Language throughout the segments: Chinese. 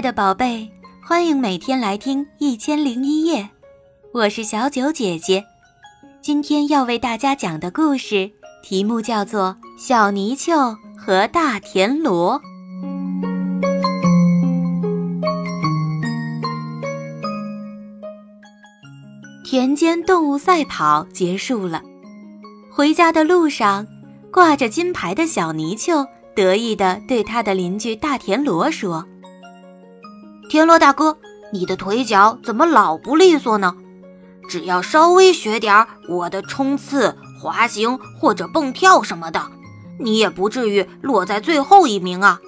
爱的宝贝，欢迎每天来听《一千零一夜》，我是小九姐姐。今天要为大家讲的故事题目叫做《小泥鳅和大田螺》。田间动物赛跑结束了，回家的路上，挂着金牌的小泥鳅得意地对他的邻居大田螺说：“田螺大哥，你的腿脚怎么老不利索呢？只要稍微学点我的冲刺、滑行或者蹦跳什么的，你也不至于落在最后一名啊！”“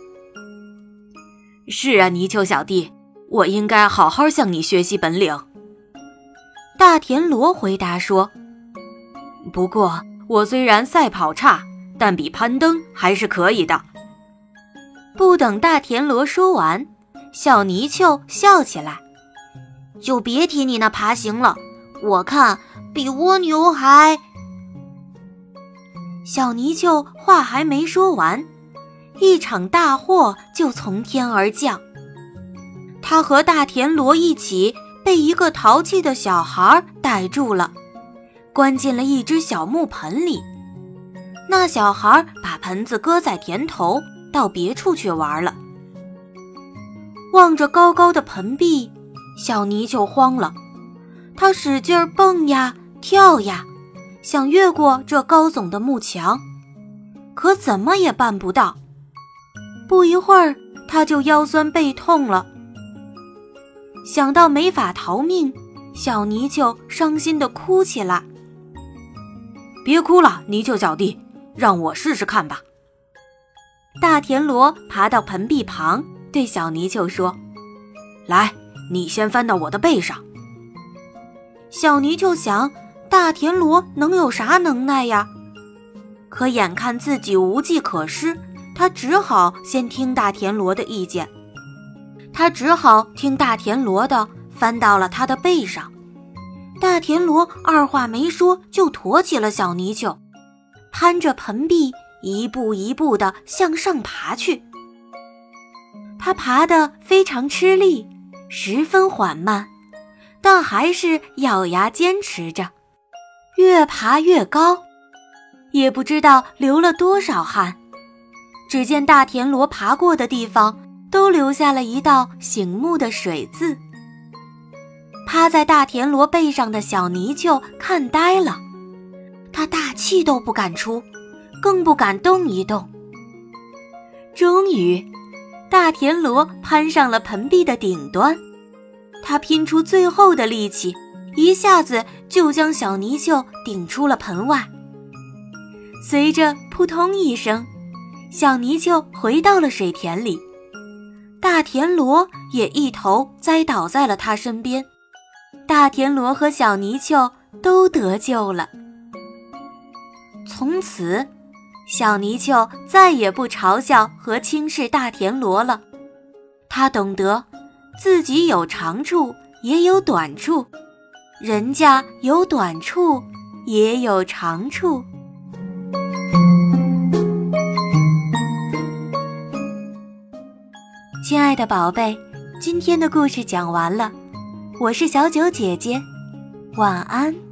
是啊，泥鳅小弟，我应该好好向你学习本领。”大田螺回答说：“不过，我虽然赛跑差，但比攀登还是可以的。”不等大田螺说完，小泥鳅笑起来：“就别提你那爬行了，我看比蜗牛还……”小泥鳅话还没说完，一场大祸就从天而降。他和大田螺一起。被一个淘气的小孩逮住了，关进了一只小木盆里。那小孩把盆子搁在田头，到别处去玩了。望着高高的盆壁，小泥鳅慌了，它使劲儿蹦呀跳呀，想越过这高耸的木墙，可怎么也办不到。不一会儿，他就腰酸背痛了。想到没法逃命，小泥鳅伤心地哭起来。别哭了，泥鳅小弟，让我试试看吧。大田螺爬到盆壁旁，对小泥鳅说：“来，你先翻到我的背上。”小泥鳅想，大田螺能有啥能耐呀？可眼看自己无计可施，他只好先听大田螺的意见。他只好听大田螺的，翻到了他的背上。大田螺二话没说，就驮起了小泥鳅，攀着盆壁，一步一步地向上爬去。他爬得非常吃力，十分缓慢，但还是咬牙坚持着，越爬越高，也不知道流了多少汗。只见大田螺爬过的地方。都留下了一道醒目的水渍。趴在大田螺背上的小泥鳅看呆了，他大气都不敢出，更不敢动一动。终于，大田螺攀上了盆壁的顶端，它拼出最后的力气，一下子就将小泥鳅顶出了盆外。随着扑通一声，小泥鳅回到了水田里。大田螺也一头栽倒在了它身边，大田螺和小泥鳅都得救了。从此，小泥鳅再也不嘲笑和轻视大田螺了。他懂得，自己有长处也有短处，人家有短处也有长处。亲爱的宝贝，今天的故事讲完了，我是小九姐姐，晚安。